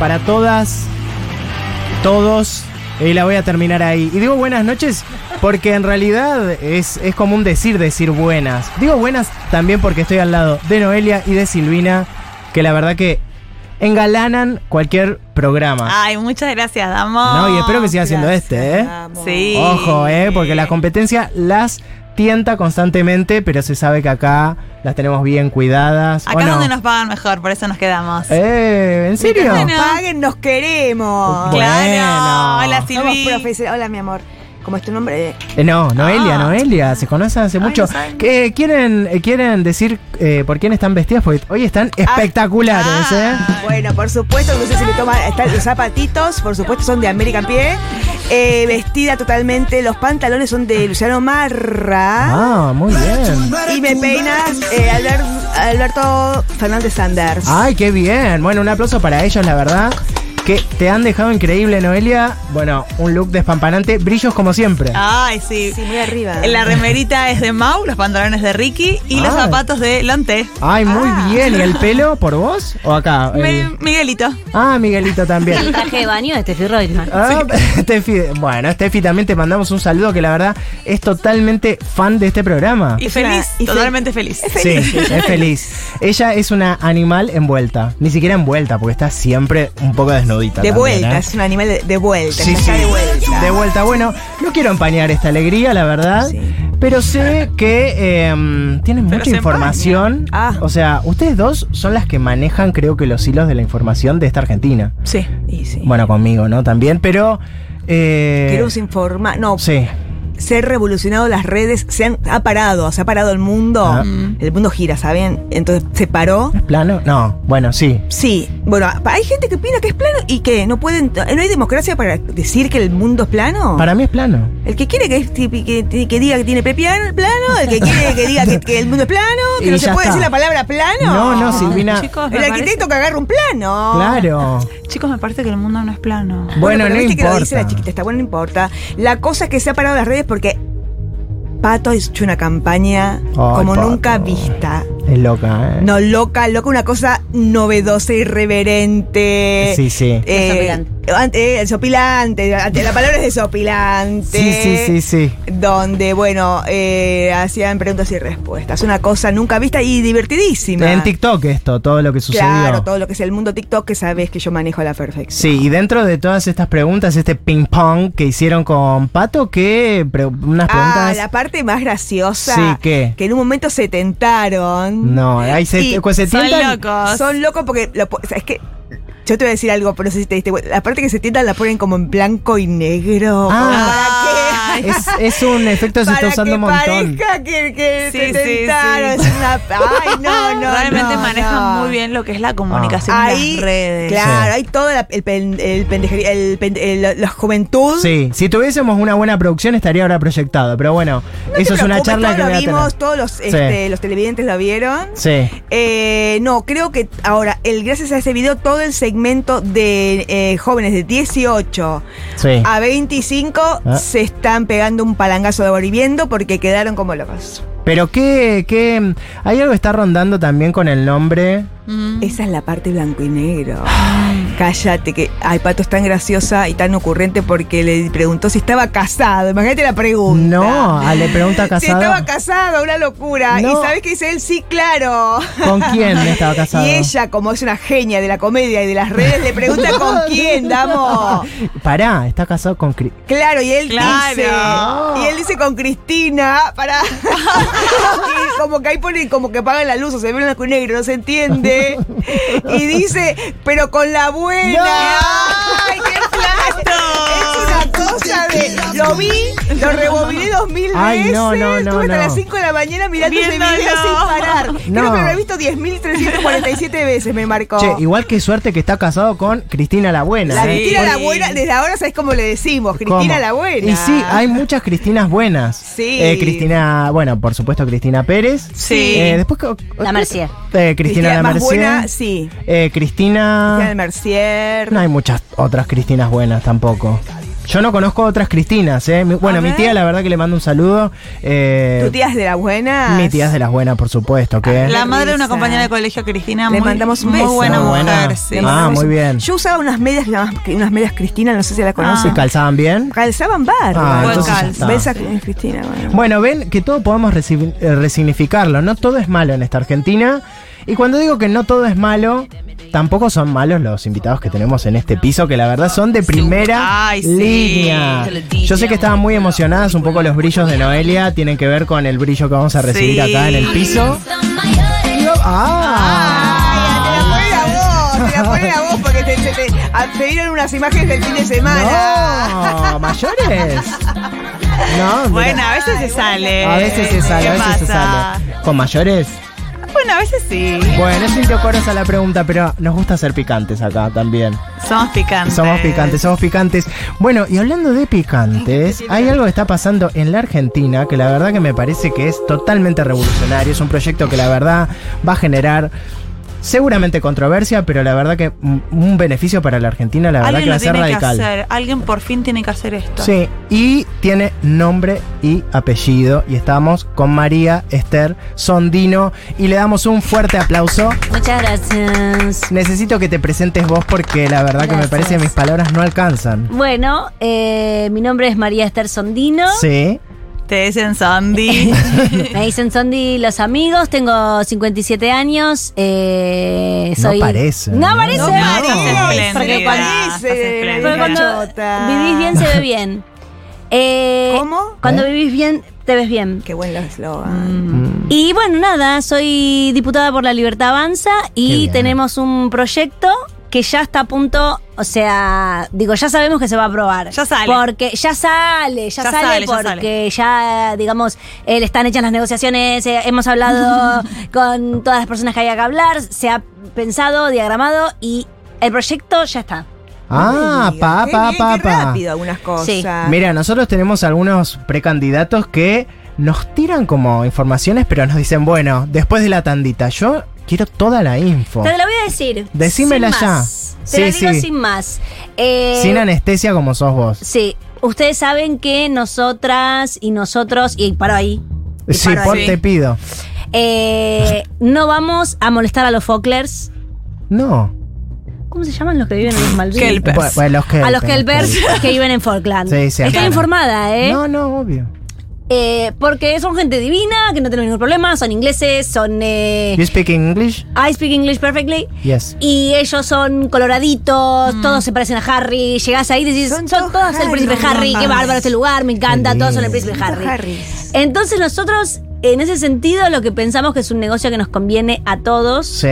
para todas, todos. Y la voy a terminar ahí. Y digo buenas noches porque en realidad es, es común decir decir buenas. Digo buenas también porque estoy al lado de Noelia y de Silvina, que la verdad que engalanan cualquier programa. Ay, muchas gracias, Damo. No, y espero que siga siendo este, ¿eh? Sí. Ojo, ¿eh? Porque la competencia las tienta constantemente, pero se sabe que acá las tenemos bien cuidadas. ¿o Acá es no? donde nos pagan mejor, por eso nos quedamos. Eh, ¿en serio? Bueno. Paguen, nos queremos. Bueno. Claro. Hola, Silvi. profesionales. Hola, mi amor. ¿Cómo es tu nombre? Eh, no, Noelia, Ah. Noelia, se conocen hace mucho. no. ¿Qué, quieren, eh, ¿Quieren decir eh, por quién están vestidas? Porque hoy están espectaculares, ¿eh? Bueno, por supuesto, no sé si me toma. Están los zapatitos, por supuesto, son de American Pie. Eh, vestida totalmente. Los pantalones son de Luciano Marra. Ah, muy bien. Y me peinas eh, Albert- Alberto Fernández Sanders. Ay, qué bien. Bueno, un aplauso para ellos, la verdad. Que te han dejado increíble, Noelia. Bueno, un look despampanante, brillos como siempre. Ay, sí. Sí, muy arriba. La remerita es de Mau, los pantalones de Ricky y los zapatos de Lonte. Ay, muy Ah. bien. ¿Y el pelo por vos o acá? Me- El- Miguelito. Ah, Miguelito El también. traje de baño de Steffi Reutemann. Ah, Steffi, bueno, Steffi también te mandamos un saludo que la verdad es totalmente fan de este programa. Y feliz, y totalmente feliz. Sí, es feliz. Ella es una animal envuelta. Ni siquiera envuelta, porque está siempre un poco De también, vuelta, ¿eh? es un animal de, de vuelta. Sí, sí. de vuelta. De vuelta. Bueno, no quiero empañar esta alegría, la verdad. Sí. Pero sé que eh, tienen Pero mucha información. Ah. O sea, ustedes dos son las que manejan, creo que, los hilos de la información de esta Argentina. Sí. Y sí. Bueno, conmigo, ¿no? También, pero. Eh, Queremos informar. No, Sí. se han revolucionado las redes, se han ha parado, se ha parado el mundo. Ah. El mundo gira, ¿saben? Entonces se paró. ¿Es plano? No, bueno, sí. Sí, bueno, hay gente que opina que es plano y que no pueden, no hay democracia para decir que el mundo es plano. Para mí es plano. El que quiere que, que, que diga que tiene plano, el que quiere que diga que, que el mundo es plano, que Y no se puede está. decir la palabra plano. No, no, Silvina. Chicos, me El parece- arquitecto que agarra un plano. Claro. Chicos, me parece que el mundo no es plano. Bueno, pero no viste que lo dice la importa. chiquita, está bueno, no importa. La cosa es que se ha parado las redes porque Pato ha hecho una campaña como Pato. nunca vista. Es loca, ¿eh? No, loca, loca, una cosa novedosa, irreverente. Sí, sí. Eh, Desopilante. ante- el sopilante, ante- la palabra es desopilante. Sí, sí, sí, sí. Donde, bueno, eh, hacían preguntas y respuestas. Una cosa nunca vista y divertidísima. En TikTok esto, todo lo que sucedió. Claro, todo lo que es el mundo TikTok que sabes que yo manejo a la perfección. Sí, y dentro de todas estas preguntas, este ping pong que hicieron con Pato, que unas Ah, preguntas. la parte más graciosa. Sí, ¿qué? Que en un momento se tentaron. No, ahí se, Y pues se Son tientan- locos. Son locos porque. lo po- o sea, es que. Yo te voy a decir algo, pero no sé si te diste cuenta. La parte que se tientan la ponen como en blanco y negro. Ah. ¿Para qué? Es, es un efecto que se está usando que un montón. parezca que, que Sí, se sí, tentaron. sí. Es una. Ay, no, no. Realmente no, manejan no. muy bien lo que es la comunicación Ahí, en las redes. claro, Sí. hay toda la, el, pen- el pendejería- el pen- el- la juventud. Sí, si tuviésemos una buena producción estaría ahora proyectado, pero bueno, No eso es una charla todos que lo voy a tener. vimos, todos los, este, los televidentes lo vieron. Sí. Eh, no, creo que ahora, el, gracias a ese video, todo el segmento de eh, jóvenes de 18 Sí. a 25 Ah. se están pegando un palangazo de boliviendo porque quedaron como locos. Pero que, que hay algo que está rondando también con el nombre. Mm. Esa es la parte blanco y negro. Cállate, que ay, Pato es tan graciosa y tan ocurrente porque le preguntó si estaba casado. Imagínate la pregunta. No, a le pregunta Si casado. estaba casado, una locura. No. ¿Y sabes qué dice él? Sí, claro. ¿Con quién estaba casado? Y ella, como es una genia de la comedia y de las redes, le pregunta con quién, damos. Pará, está casado con Cri- Claro, y él Claro. dice. Y él dice con Cristina, para. y como que ahí pone como que apagan la luz o se ve blanco y negro, no se entiende. Y dice, pero con la buena. ¡Ay, qué plato! Lo vi, lo rebobiné dos mil Ay, veces. no, no, no, Estuve hasta las 5 de la mañana mirando ese video sin parar. Creo que lo he visto 10.347 veces, me marcó. Che, igual que suerte que está casado con Cristina la Buena. La ¿eh? Cristina la buena, desde ahora sabes cómo le decimos, Cristina ¿Cómo? la buena. Y sí, hay muchas Cristinas buenas. Sí. Eh, Cristina, bueno, por supuesto Cristina Pérez. Sí. Eh, después La Mercier. Eh, Cristina la más Mercier. buena, sí. Eh, Cristina Cristina. del Mercier. No hay muchas otras Cristinas buenas tampoco. Yo no conozco otras Cristinas, ¿eh? Mi- Bueno, A mi ver. tía, la verdad que le mando un saludo. Eh, ¿Tu tía es de las buenas? Mi tía es de las buenas, por supuesto. Que La madre de una compañera de colegio, Cristina, Le muy, mandamos un muy beso. buena Muy mujer. buena. sí. Le Ah, mandamos muy bien. Yo usaba unas medias, unas medias Cristina, no sé si la conoces. ¿Se calzaban bien? Calzaban barro. Ah, Buen entonces Cristina. Bueno. Bueno, ven que todo podemos eh, resignificarlo. No todo es malo en esta Argentina. Y cuando digo que no todo es malo, tampoco son malos los invitados que tenemos en este piso, que la verdad son de primera Ay, sí. línea. Yo sé que estaban muy emocionadas, un poco los brillos de Noelia tienen que ver con el brillo que vamos a recibir Sí. acá en el piso. ¡Ah! Ay, te la pone a vos, te la pone a vos porque te, te, te- dieron unas imágenes del fin de semana. No, mayores. No. Bueno, a veces se sale. a veces se sale, a ¿Qué veces se sale. ¿Con mayores? Bueno, a veces sí. Bueno, es sintió coros a la pregunta, pero nos gusta ser picantes acá también. Somos picantes. Somos picantes, somos picantes. Bueno, y hablando de picantes, hay algo que está pasando en la Argentina que la verdad que me parece que es totalmente revolucionario. Es un proyecto que la verdad va a generar seguramente controversia, pero la verdad que un beneficio para la Argentina, la verdad Alguien que va a ser tiene que radical. hacer. Alguien por fin tiene que hacer esto. Sí, y tiene nombre y apellido. Y estamos con María Esther Sondino. Y le damos un fuerte aplauso. Muchas gracias. Necesito que te presentes vos porque la verdad que me parece que mis palabras no alcanzan. Bueno, eh, mi nombre es María Esther Sondino. Sí. Te dicen Sandy. Me dicen Sondi los amigos, tengo 57 años. Eh, No soy... parece, No ¿no? parece. No parece, Porque espléndida. cuando, Estás Parece, porque cuando vivís bien se ve bien. Eh, ¿Cómo? Cuando ¿Eh? vivís bien, te ves bien. Qué buen eslogan. Mm. Y bueno, nada, soy diputada por la Libertad Avanza y tenemos un proyecto que ya está a punto, o sea, digo, ya sabemos que se va a aprobar. Ya sale. Porque ya sale, ya, Ya sale, sale, ya porque ya, digamos, eh, le están hechas las negociaciones, eh, hemos hablado con todas las personas que haya que hablar, se ha pensado, diagramado y el proyecto ya está. Ah, pa, pa, qué pa, pa. rápido algunas cosas. Sí. Mira, nosotros tenemos algunos precandidatos que nos tiran como informaciones, pero nos dicen, bueno, después de la tandita, yo quiero toda la info. Te la voy a decir. Decímela sin ya. más. Te Sí, la digo sí. sin más. Eh, Sin anestesia como sos vos. Sí, ustedes saben que nosotras y nosotros, y paro ahí, y Sí, por, ahí, te pido. eh, no vamos a molestar a los Focklers. No. ¿Cómo se llaman los que viven en los Malvinas? Kelpers. Bueno, A los Kelpers, Kelpers que viven en Falkland. Sí, sí, Estoy claro. informada, ¿eh? No, no, obvio. Eh, Porque son gente divina, que no tienen ningún problema, son ingleses, son... Eh, You speak English? I speak English perfectly. Yes. Y ellos son coloraditos, todos se parecen a Harry. Llegás ahí y decís, son, Mm. Son todos todos el Harry, príncipe Harry, qué bárbaro este lugar, me encanta, todos son el príncipe Harry. Entonces nosotros, en ese sentido, lo que pensamos que es un negocio que nos conviene a todos Sí.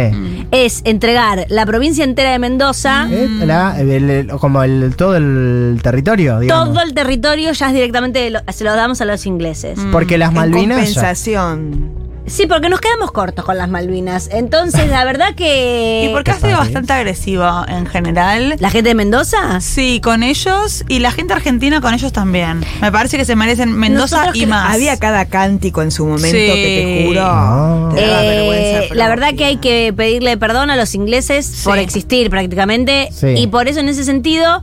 es entregar la provincia entera de Mendoza, Eh, la- el- el- como el, todo el territorio, digamos. todo el territorio ya es directamente lo- se lo damos a los ingleses. Porque las En Malvinas. ya- compensación. Sí, porque nos quedamos cortos con las Malvinas. Entonces, la verdad que... ¿Y por qué ha sido bastante agresivo en general? ¿La gente de Mendoza? Sí, con ellos y la gente argentina con ellos también. Me parece que se merecen Mendoza Nosotros y más. Había cada cántico en su momento Sí. que te juro. Ah. te daba Eh, vergüenza la verdad que hay que pedirle perdón a los ingleses por existir prácticamente Sí. y por eso en ese sentido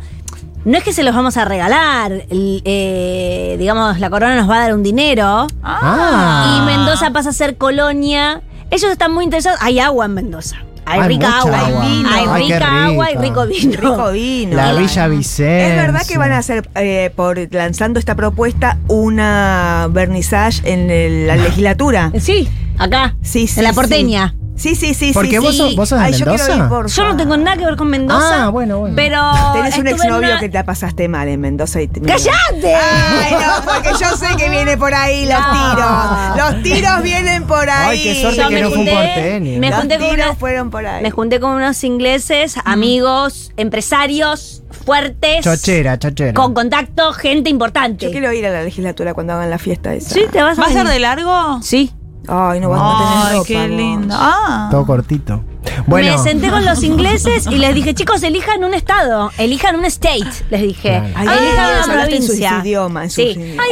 no es que se los vamos a regalar, eh, digamos la corona nos va a dar un dinero Ah. y Mendoza pasa a ser colonia. Ellos están muy interesados. Hay agua en Mendoza. Hay, Hay rica agua. agua. Hay vino. Hay Ay, rica agua y rico. vino. Rico vino. La Villa Vicente. Es verdad que van a hacer, eh, por lanzando esta propuesta, una vernissage en el- la legislatura. Sí, acá. Sí, sí. en la porteña. Sí, sí, sí. Porque sí, vos sí. sos- vos sos de Ay, yo quiero Mendoza. ir, por Yo no tengo nada que ver con Mendoza. Ah, bueno, bueno. Pero. Tenés un exnovio una- que te la pasaste mal en Mendoza y te ¡Cállate! Ay, no, porque yo sé que viene por ahí los No. tiros. Los tiros vienen por ahí. Ay, qué suerte Yo que no fue un porteño. me los junté con tiros una- fueron por ahí. Me junté con unos ingleses, amigos, empresarios fuertes. Chochera, chochera. Con contacto, gente importante. Yo quiero ir a la legislatura cuando hagan la fiesta esa. Sí, te vas a ¿Va a ser de largo? Sí. Ay, no vas a tener Ay, ropa. qué vos. lindo. Ah. Todo cortito. Bueno. Me senté con los ingleses y les dije, chicos, elijan un estado, elijan un state, les dije. Ay, elijan una en provincia. en sus Sí. idiomas. Ay,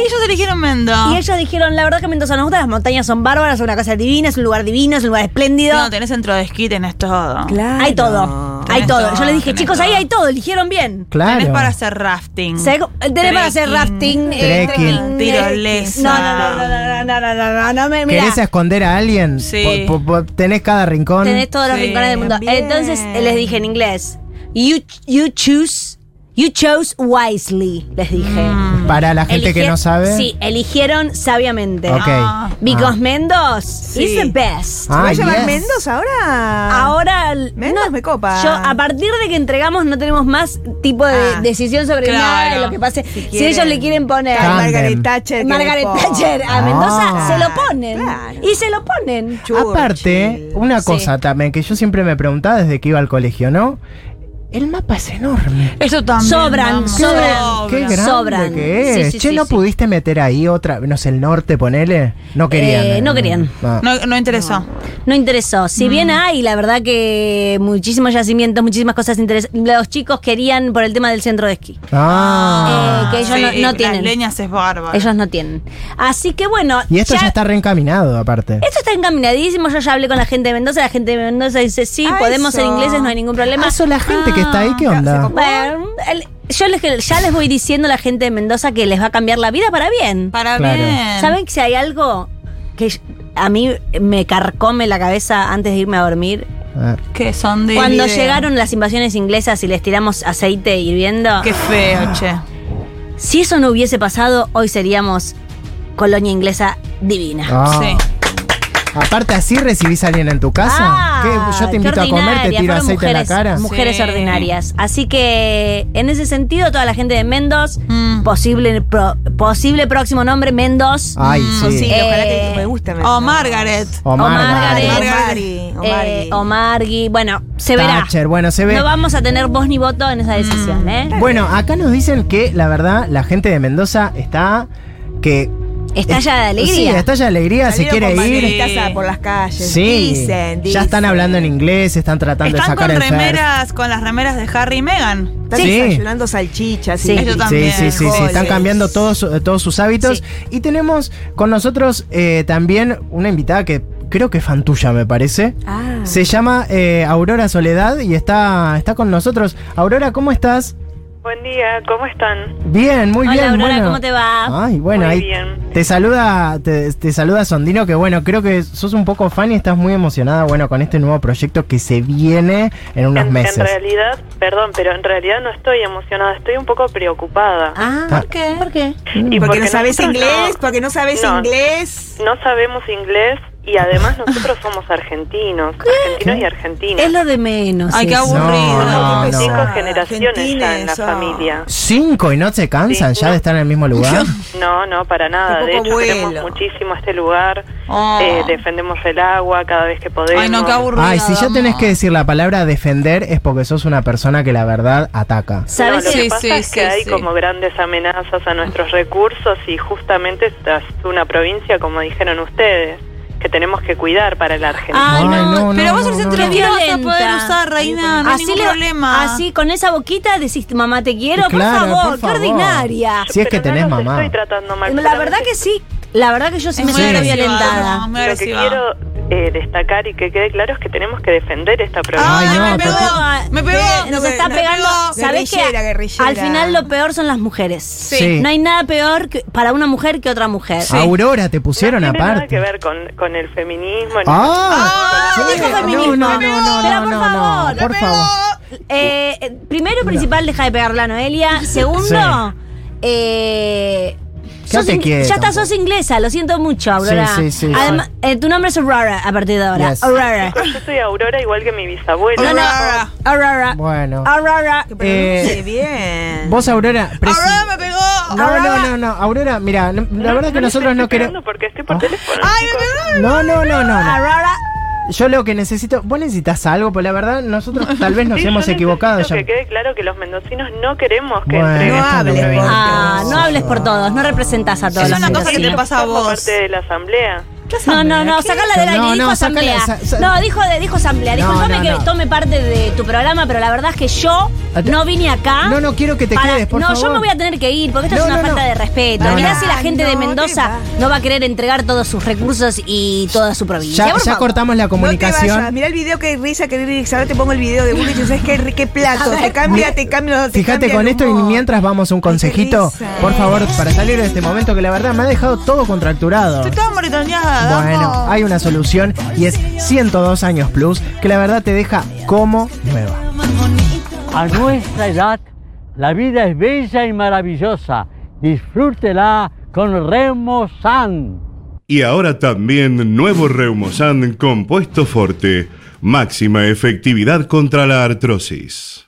ellos eligieron Mendo. Y ellos dijeron, la verdad que Mendoza nos gusta, las montañas son bárbaras, es una casa divina, es un lugar divino, es un lugar espléndido. No, tenés centro de esquí, tenés todo. Claro. Hay todo. Hay todo. todo, Yo les dije, chicos, ahí hay todo, eligieron bien. Claro. Tenés para hacer rafting. ¿Sabés cómo- Tenés para hacer Trekking, rafting, eh, Trekking. Tirolesa. No, no, no, no, no, no, no, no, no, no, me, mirá. ¿Querés esconder a alguien? Sí. Po- po- po- tenés cada rincón. Tenés todos los Sí, rincones del mundo. bien. Entonces eh, les dije en inglés, you, you choose, you chose wisely, les dije. Mm. Para la gente que no sabe. Sí, eligieron sabiamente. Ok. Ah. Because Ah. Mendoz Sí. is the best. ¿Se va Ah, a llamar yes. Mendoza ahora? Ahora, Mendoz me copa. Yo, a partir de que entregamos, no tenemos más tipo de Ah, decisión sobre claro. nada de lo que pase. Si, quieren- ellos le quieren poner. Margaret Thatcher. que Margaret le ponga. Thatcher a Mendoza, Ah. se lo ponen. Claro. Y se lo ponen. Churchill. Aparte, una Sí. cosa también que yo siempre me preguntaba desde que iba al colegio, ¿no? El mapa es enorme. Eso también. Sobran, sobran. Qué grande Sobran. que es. Sí, sí, che, sí, ¿no sí. pudiste meter ahí otra, no sé, el norte, ponele? No querían. Eh, no querían. Ah. No, no interesó. No interesó. Si bien hay, la verdad que muchísimos yacimientos, muchísimas cosas interesantes. Los chicos querían por el tema del centro de esquí. Ah. Eh, que ellos no- no tienen. Las leñas es bárbaro. Ellos no tienen. Así que bueno. y esto ya, está reencaminado, aparte. Esto está encaminadísimo. Yo ya hablé con la gente de Mendoza. La gente de Mendoza dice: Sí, Ah, podemos ser ingleses, no hay ningún problema. Ah, eso, la gente que está ahí, ¿qué Ah, onda? Bueno, el- yo les, ya les voy diciendo a la gente de Mendoza que les va a cambiar la vida para bien. Para Claro. bien. ¿Saben que si hay algo que a mí me carcome la cabeza antes de irme a dormir? Ah. Que son de. Cuando llegaron las invasiones inglesas y les tiramos aceite hirviendo. Qué feo, che. Si eso no hubiese pasado, hoy seríamos colonia inglesa divina. Ah. Sí. Aparte, así recibís a alguien en tu casa. Ah, ¿Qué? Yo te invito a comer, te tiro aceite mujeres, en la cara. Mujeres Sí. ordinarias. Así que, en ese sentido, toda la gente de Mendoz, Mm. posible, pro- posible próximo nombre, Mendoz. Ay, Mm, sí. sí, ojalá que Eh, me guste. Oh, Mendoza. Margaret. Omar, Omar, Margaret. Margaret. Omari, Omari. Eh. Bueno, se verá. Thatcher, bueno, se ve. No vamos a tener voz ni voto en esa decisión, ¿eh? Bueno, acá nos dicen que la verdad la gente de Mendoza está que Estalla de alegría. Sí, estalla de alegría, se quiere con ir. a- por las calles. Sí, Dicen, ya están dicen. hablando en inglés, están tratando de Están sacar con el first. remeras, con las remeras de Harry y Meghan. Están Sí. desayunando salchichas. Sí. y- Ellos Sí, también, sí, sí, sí, están cambiando todos, su- todos sus hábitos. Sí. Y tenemos con nosotros eh, también una invitada que creo que es fan tuya, me parece. Ah. Se llama eh, Aurora Soledad y está, está con nosotros. Aurora, ¿cómo estás? Buen día, ¿cómo están? Bien, muy Hola, bien. Aurora, bueno. ¿cómo te va? Ay, bueno, Muy ahí bien. te saluda, te, te saluda Sondino, que bueno, creo que sos un poco fan y estás muy emocionada, bueno, con este nuevo proyecto que se viene en unos En, meses. en realidad, perdón, pero en realidad no estoy emocionada, estoy un poco preocupada. Ah, Ah. ¿por qué? ¿Por qué? Y Porque no sabes inglés, no- porque no sabes no, inglés. No sabemos inglés y además nosotros somos argentinos, argentinos y argentinas. Es lo de menos. Ay, qué eso. aburrido. No, no. Cinco Ah, generaciones ya en la argentines, oh. familia. Cinco y no se cansan Sí, ya no. de estar en el mismo lugar. No, no, para nada. De hecho, vuelo. queremos muchísimo este lugar. Oh. Eh, defendemos el agua cada vez que podemos. Ay, no, qué aburrido. Ay, si ya tenés que decir la palabra defender es porque sos una persona que la verdad ataca. No, ¿Sabes lo qué? que Sí, pasa sí, es que sí, hay sí. como grandes amenazas a nuestros recursos y justamente esta es una provincia, como dijeron ustedes, que tenemos que cuidar para la Argentina. Ay, Ay, no, no, pero no, vos no, el no, centro no. de vas a poder usar, reina, no hay ningún le- problema. así, con esa boquita decís, mamá, te quiero, Claro, por favor, por qué favor. ordinaria. Si es que tenés mamá. estoy tratando mal. La verdad que sí, la verdad que yo sí Es me siento violentada. Lo que quiero eh, destacar y que quede claro es que tenemos que defender esta provincia. Ay, no, me pegó, me pegó. Nos No, está no, pegando. no, ¿Sabés qué? guerrillera, guerrillera. Al final lo peor son las mujeres. Sí. No hay nada peor que- para una mujer que otra mujer. Aurora te pusieron no tiene nada aparte. que ver con, con el feminismo. ni Ah, Ah, sí. dijo no, feminismo. no, no, Pero no, por no, no, favor, no, por favor. Eh, eh, primero y principal, deja de pegarle a Noelia. Segundo, eh, Ya sos te ing- quiero. ya estás, sos inglesa, lo siento mucho, Aurora. Sí, sí, sí, Además, eh, tu nombre es Aurora a partir de ahora. Yes. Aurora. Yo soy Aurora igual que mi bisabuela. No, no, Aurora. Aurora. Bueno. Aurora. Que pronuncie Eh, bien. Vos, Aurora. Aurora me pegó. No, no, no, no, Aurora, mira, la verdad que nosotros no queremos. Porque estoy por Ah. teléfono. Ay, me pegó. No, no, no, no, no. Aurora. Yo lo que necesito, vos necesitas algo, pues la verdad nosotros tal vez nos Sí, hemos equivocado ya. Que quede claro que los mendocinos no queremos que Bueno, entreguen No hables. Ah, por todos, no representas a todos Es una cosa que te pasa a vos. parte de la asamblea. No, no, no, sácala del aire, No, dijo no, asamblea. sa- sa- no, dijo, de, dijo asamblea. No, no, que no. tome parte de tu programa, pero la verdad es que yo no vine acá. No, no quiero que te para- quedes, por no, favor. yo me voy a tener que ir porque esto No, es una no, falta no. de respeto. No, Mirá no. si la gente de No, Mendoza no va a querer entregar todos sus recursos y toda su provincia. Ya, cortamos la No comunicación. Mirá el video que risa que Rix. Ahora te pongo el video de Bullrich. ¿Sabes qué, qué plato? Te cambia, te cambia. te Fíjate con esto y mientras vamos un consejito, por favor, para salir de este momento que la verdad me ha dejado todo contracturado. Estoy toda moretoneada. Bueno, vamos. hay una solución y es 102 años plus que la verdad te deja como nueva. A nuestra edad, la vida es bella y maravillosa. Disfrútela con Remo San. Y ahora también nuevo Reumosan compuesto forte. Máxima efectividad contra la artrosis.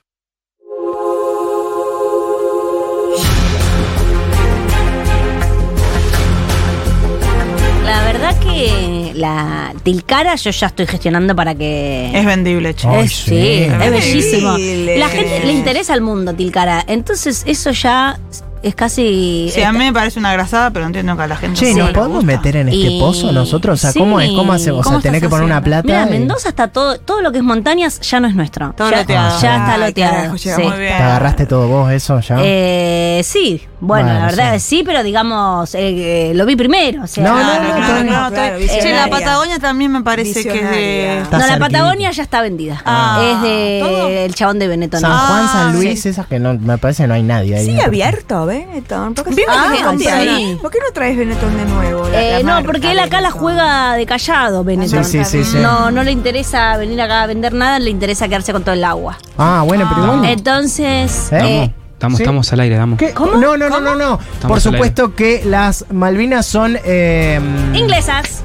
La Tilcara yo ya estoy gestionando para que. Es vendible, che. Ay, Es- sí. sí, es Es bellísimo. La gente le interesa el mundo Tilcara. Entonces, eso ya es casi. Sí, a mí me parece una grasada, pero entiendo que a la gente sí ¿nos podemos gusta. meter en este Y- pozo nosotros? O sea, ¿cómo es? ¿Cómo hacemos? O sea, ¿Cómo tenés que poner una plata. Mira, y- Mendoza está todo, todo lo que es montañas ya no es nuestro. Todo ya, loteado. ya está Ay, loteado. carajo, sí. ¿Te agarraste todo vos eso ya? Eh, sí, bueno, Bueno, la verdad sí. pero digamos, eh, eh, lo vi primero. O sea, No, no, no, claro, claro. Che, la. Patagonia también me parece que es de. Está no, la. Patagonia ya está vendida. Ah, es de ¿todo? el chabón de Benetton. San Juan, Ah, San Luis, sí. esas que no, me parece que no hay nadie ahí. Sigue abierto, Benetton. ¿Por qué, Ah, que ¿por qué no- ¿Por qué no traes Benetton de nuevo? la- Eh, la no, porque él acá la juega de callado, Benetton. Sí, sí, sí, sí. No, no le interesa venir acá a vender nada, le interesa quedarse con todo el agua. Ah, bueno, pero igual. Entonces, ¿Eh? eh, Estamos, estamos al aire, damos. ¿Cómo? No, no, no, no, no. Por supuesto que las Malvinas son. Eh, Inglesas.